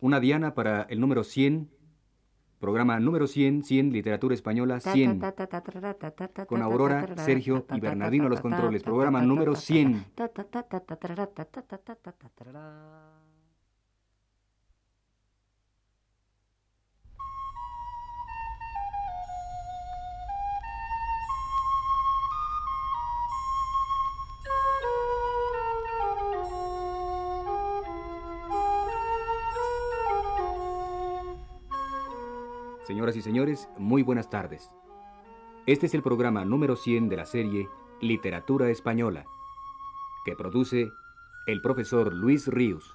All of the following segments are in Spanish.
Una diana para el número 100, programa número 100, 100, literatura española 100. Con Aurora, Sergio y Bernardino a los controles, programa número 100. Señoras y señores, muy buenas tardes. Este es el programa número 100 de la serie Literatura Española, que produce el profesor Luis Ríos.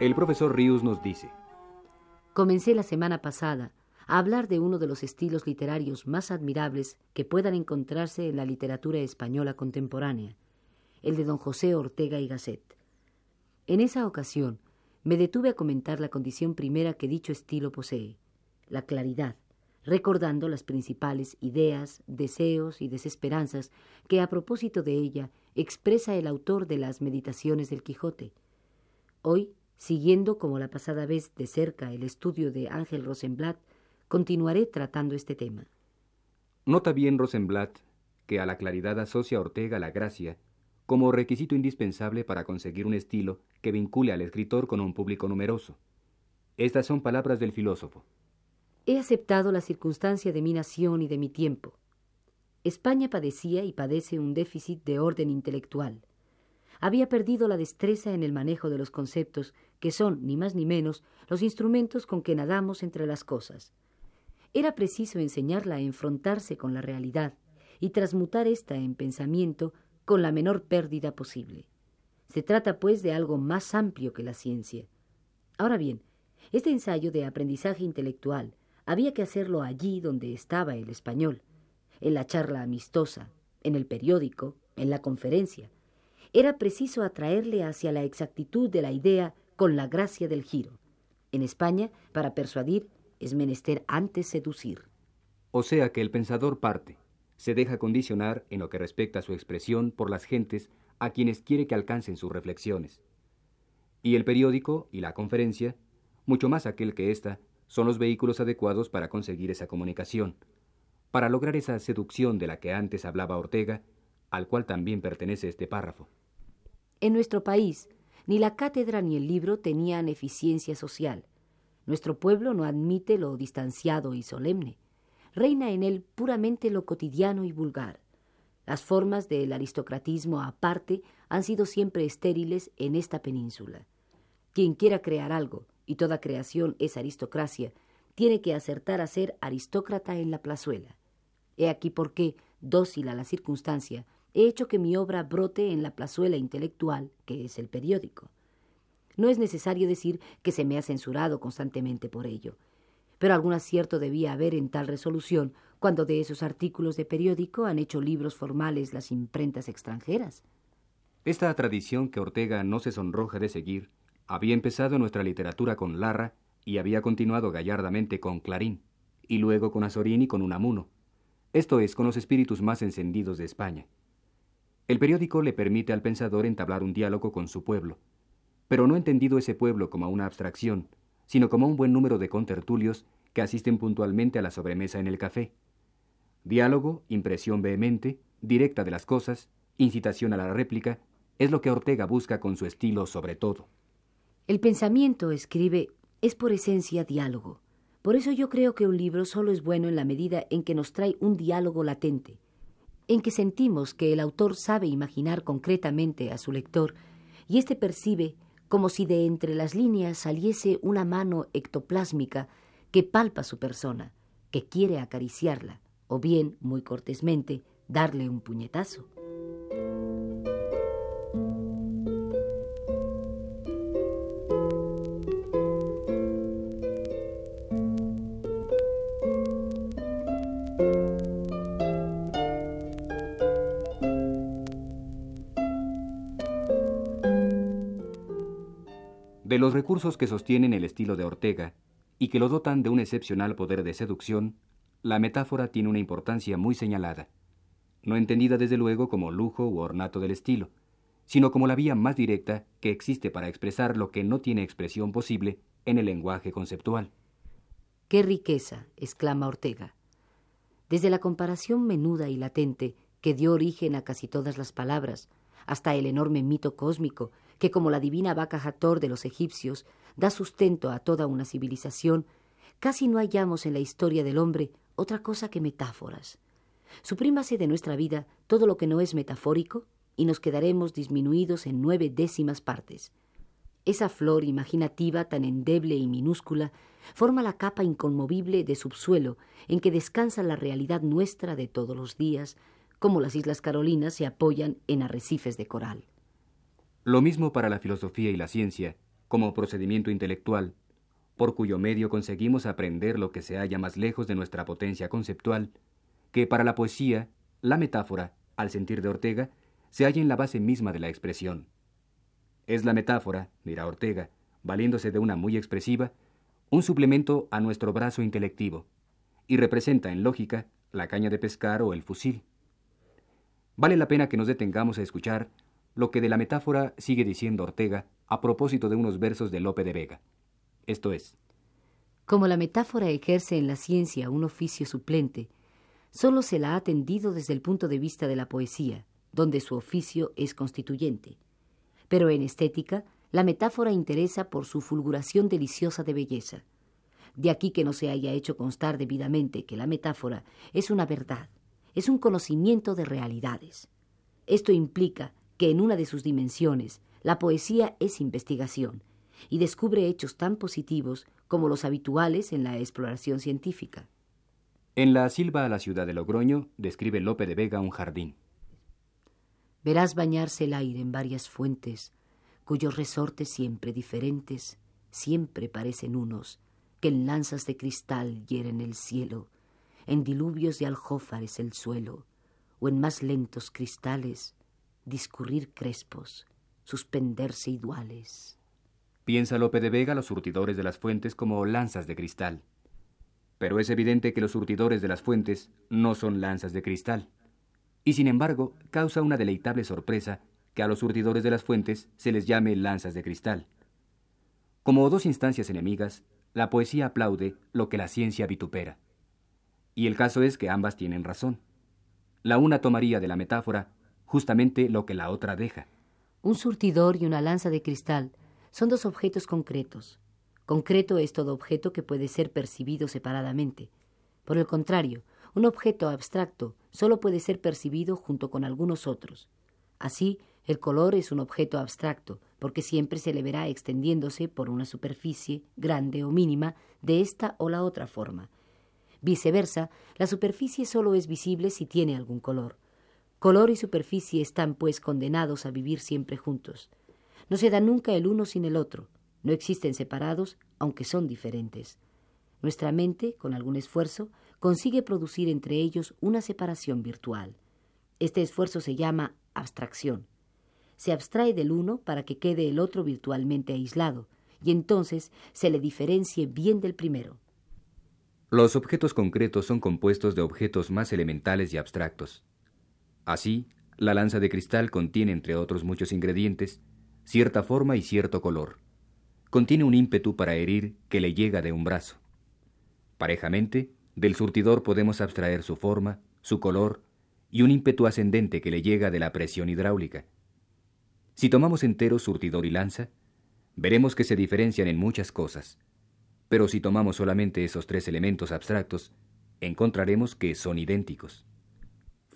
El profesor Ríos nos dice, Comencé la semana pasada a hablar de uno de los estilos literarios más admirables que puedan encontrarse en la literatura española contemporánea, el de don José Ortega y Gasset. En esa ocasión me detuve a comentar la condición primera que dicho estilo posee, la claridad, recordando las principales ideas, deseos y desesperanzas que a propósito de ella expresa el autor de las Meditaciones del Quijote. Hoy, siguiendo como la pasada vez de cerca el estudio de Ángel Rosenblatt, continuaré tratando este tema. Nota bien Rosenblatt que a la claridad asocia Ortega la gracia como requisito indispensable para conseguir un estilo que vincule al escritor con un público numeroso. Estas son palabras del filósofo. He aceptado la circunstancia de mi nación y de mi tiempo. España padecía y padece un déficit de orden intelectual. Había perdido la destreza en el manejo de los conceptos, que son, ni más ni menos, los instrumentos con que nadamos entre las cosas. Era preciso enseñarla a enfrentarse con la realidad y transmutar ésta en pensamiento con la menor pérdida posible. Se trata, pues, de algo más amplio que la ciencia. Ahora bien, este ensayo de aprendizaje intelectual había que hacerlo allí donde estaba el español, en la charla amistosa, en el periódico, en la conferencia. Era preciso atraerle hacia la exactitud de la idea con la gracia del giro. En España, para persuadir, es menester antes seducir. O sea que el pensador parte, se deja condicionar en lo que respecta a su expresión por las gentes a quienes quiere que alcancen sus reflexiones. Y el periódico y la conferencia, mucho más aquel que ésta, son los vehículos adecuados para conseguir esa comunicación, para lograr esa seducción de la que antes hablaba Ortega, al cual también pertenece este párrafo. En nuestro país, ni la cátedra ni el libro tenían eficiencia social, nuestro pueblo no admite lo distanciado y solemne. Reina en él puramente lo cotidiano y vulgar. Las formas del aristocratismo aparte han sido siempre estériles en esta península. Quien quiera crear algo, y toda creación es aristocracia, tiene que acertar a ser aristócrata en la plazuela. He aquí por qué, dócil a la circunstancia, he hecho que mi obra brote en la plazuela intelectual, que es el periódico. No es necesario decir que se me ha censurado constantemente por ello, pero algún acierto debía haber en tal resolución cuando de esos artículos de periódico han hecho libros formales las imprentas extranjeras. Esta tradición que Ortega no se sonroja de seguir había empezado nuestra literatura con Larra y había continuado gallardamente con Clarín, y luego con Azorín y con Unamuno, esto es, con los espíritus más encendidos de España. El periódico le permite al pensador entablar un diálogo con su pueblo, pero no entendido ese pueblo como una abstracción, sino como un buen número de contertulios que asisten puntualmente a la sobremesa en el café. Diálogo, impresión vehemente, directa de las cosas, incitación a la réplica, es lo que Ortega busca con su estilo sobre todo. El pensamiento, escribe, es por esencia diálogo. Por eso yo creo que un libro solo es bueno en la medida en que nos trae un diálogo latente, en que sentimos que el autor sabe imaginar concretamente a su lector y éste percibe como si de entre las líneas saliese una mano ectoplásmica que palpa su persona, que quiere acariciarla, o bien, muy cortésmente, darle un puñetazo. Los recursos que sostienen el estilo de Ortega y que lo dotan de un excepcional poder de seducción, la metáfora tiene una importancia muy señalada, no entendida desde luego como lujo u ornato del estilo, sino como la vía más directa que existe para expresar lo que no tiene expresión posible en el lenguaje conceptual. ¡Qué riqueza! exclama Ortega. Desde la comparación menuda y latente que dio origen a casi todas las palabras, hasta el enorme mito cósmico que, como la divina vaca Hathor de los egipcios, da sustento a toda una civilización, casi no hallamos en la historia del hombre otra cosa que metáforas. Suprímase de nuestra vida todo lo que no es metafórico y nos quedaremos disminuidos en nueve décimas partes. Esa flor imaginativa tan endeble y minúscula forma la capa inconmovible de subsuelo en que descansa la realidad nuestra de todos los días, como las Islas Carolinas se apoyan en arrecifes de coral. Lo mismo para la filosofía y la ciencia, como procedimiento intelectual, por cuyo medio conseguimos aprender lo que se halla más lejos de nuestra potencia conceptual, que para la poesía, la metáfora, al sentir de Ortega, se halla en la base misma de la expresión. Es la metáfora, dirá Ortega, valiéndose de una muy expresiva, un suplemento a nuestro brazo intelectivo, y representa en lógica la caña de pescar o el fusil. Vale la pena que nos detengamos a escuchar lo que de la metáfora sigue diciendo Ortega a propósito de unos versos de Lope de Vega. Esto es, como la metáfora ejerce en la ciencia un oficio suplente, solo se la ha atendido desde el punto de vista de la poesía, donde su oficio es constituyente. Pero en estética, la metáfora interesa por su fulguración deliciosa de belleza. De aquí que no se haya hecho constar debidamente que la metáfora es una verdad, es un conocimiento de realidades. Esto implica que en una de sus dimensiones la poesía es investigación y descubre hechos tan positivos como los habituales en la exploración científica. En la Silva a la ciudad de Logroño describe Lope de Vega un jardín. Verás bañarse el aire en varias fuentes, cuyos resortes siempre diferentes, siempre parecen unos, que en lanzas de cristal hieren el cielo, en diluvios de aljófares el suelo, o en más lentos cristales, discurrir crespos, suspenderse iguales. Piensa Lope de Vega los surtidores de las fuentes como lanzas de cristal pero es evidente que los surtidores de las fuentes no son lanzas de cristal. Y sin embargo, causa una deleitable sorpresa que a los surtidores de las fuentes se les llame lanzas de cristal. Como dos instancias enemigas, la poesía aplaude lo que la ciencia vitupera. Y el caso es que ambas tienen razón. La una tomaría de la metáfora justamente lo que la otra deja. Un surtidor y una lanza de cristal son dos objetos concretos, Concreto es todo objeto que puede ser percibido separadamente. Por el contrario, un objeto abstracto solo puede ser percibido junto con algunos otros. Así, el color es un objeto abstracto, porque siempre se le verá extendiéndose por una superficie, grande o mínima, de esta o la otra forma. Viceversa, la superficie solo es visible si tiene algún color. Color y superficie están, pues, condenados a vivir siempre juntos. No se da nunca el uno sin el otro. No existen separados, aunque son diferentes. Nuestra mente, con algún esfuerzo, consigue producir entre ellos una separación virtual. Este esfuerzo se llama abstracción. Se abstrae del uno para que quede el otro virtualmente aislado, y entonces se le diferencie bien del primero. Los objetos concretos son compuestos de objetos más elementales y abstractos. Así, la lanza de cristal contiene, entre otros muchos ingredientes, cierta forma y cierto color contiene un ímpetu para herir que le llega de un brazo. Parejamente, del surtidor podemos abstraer su forma, su color y un ímpetu ascendente que le llega de la presión hidráulica. Si tomamos enteros surtidor y lanza, veremos que se diferencian en muchas cosas, pero si tomamos solamente esos tres elementos abstractos, encontraremos que son idénticos.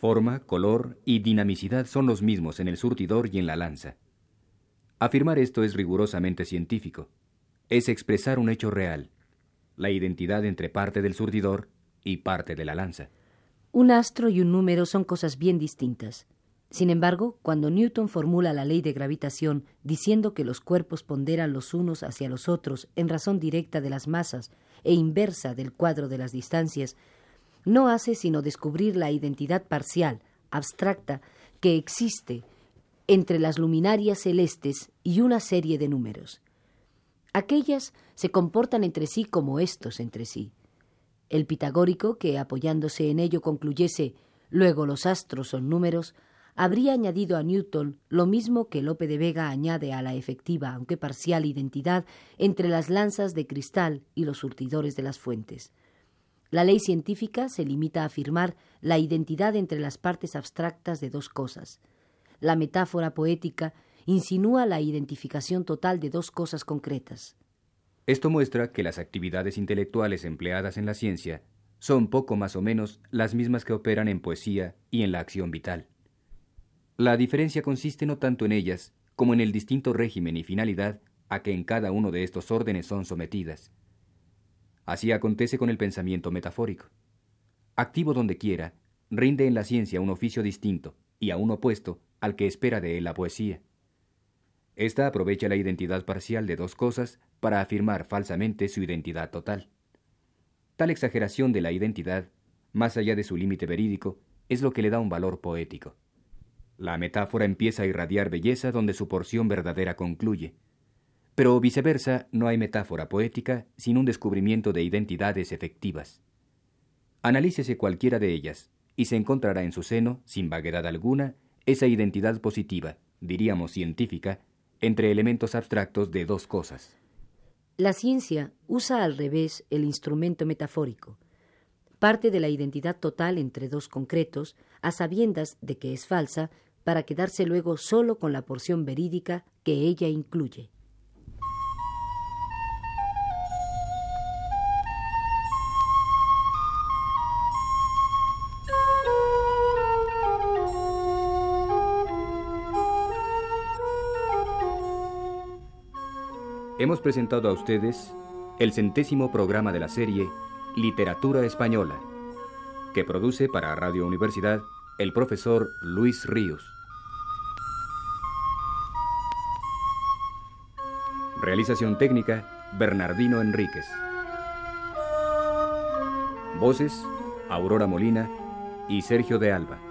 Forma, color y dinamicidad son los mismos en el surtidor y en la lanza. Afirmar esto es rigurosamente científico. Es expresar un hecho real, la identidad entre parte del surdidor y parte de la lanza. Un astro y un número son cosas bien distintas. Sin embargo, cuando Newton formula la ley de gravitación diciendo que los cuerpos ponderan los unos hacia los otros en razón directa de las masas e inversa del cuadro de las distancias, no hace sino descubrir la identidad parcial, abstracta, que existe entre las luminarias celestes y una serie de números. Aquellas se comportan entre sí como estos entre sí. El pitagórico, que apoyándose en ello concluyese luego los astros son números, habría añadido a Newton lo mismo que Lope de Vega añade a la efectiva, aunque parcial, identidad entre las lanzas de cristal y los surtidores de las fuentes. La ley científica se limita a afirmar la identidad entre las partes abstractas de dos cosas. La metáfora poética insinúa la identificación total de dos cosas concretas. Esto muestra que las actividades intelectuales empleadas en la ciencia son poco más o menos las mismas que operan en poesía y en la acción vital. La diferencia consiste no tanto en ellas como en el distinto régimen y finalidad a que en cada uno de estos órdenes son sometidas. Así acontece con el pensamiento metafórico. Activo donde quiera, rinde en la ciencia un oficio distinto y aún opuesto al que espera de él la poesía. Esta aprovecha la identidad parcial de dos cosas para afirmar falsamente su identidad total. Tal exageración de la identidad, más allá de su límite verídico, es lo que le da un valor poético. La metáfora empieza a irradiar belleza donde su porción verdadera concluye. Pero viceversa, no hay metáfora poética sin un descubrimiento de identidades efectivas. Analícese cualquiera de ellas, y se encontrará en su seno, sin vaguedad alguna, esa identidad positiva, diríamos científica, entre elementos abstractos de dos cosas. La ciencia usa al revés el instrumento metafórico. Parte de la identidad total entre dos concretos, a sabiendas de que es falsa, para quedarse luego solo con la porción verídica que ella incluye. Hemos presentado a ustedes el centésimo programa de la serie Literatura Española, que produce para Radio Universidad el profesor Luis Ríos. Realización técnica, Bernardino Enríquez. Voces, Aurora Molina y Sergio de Alba.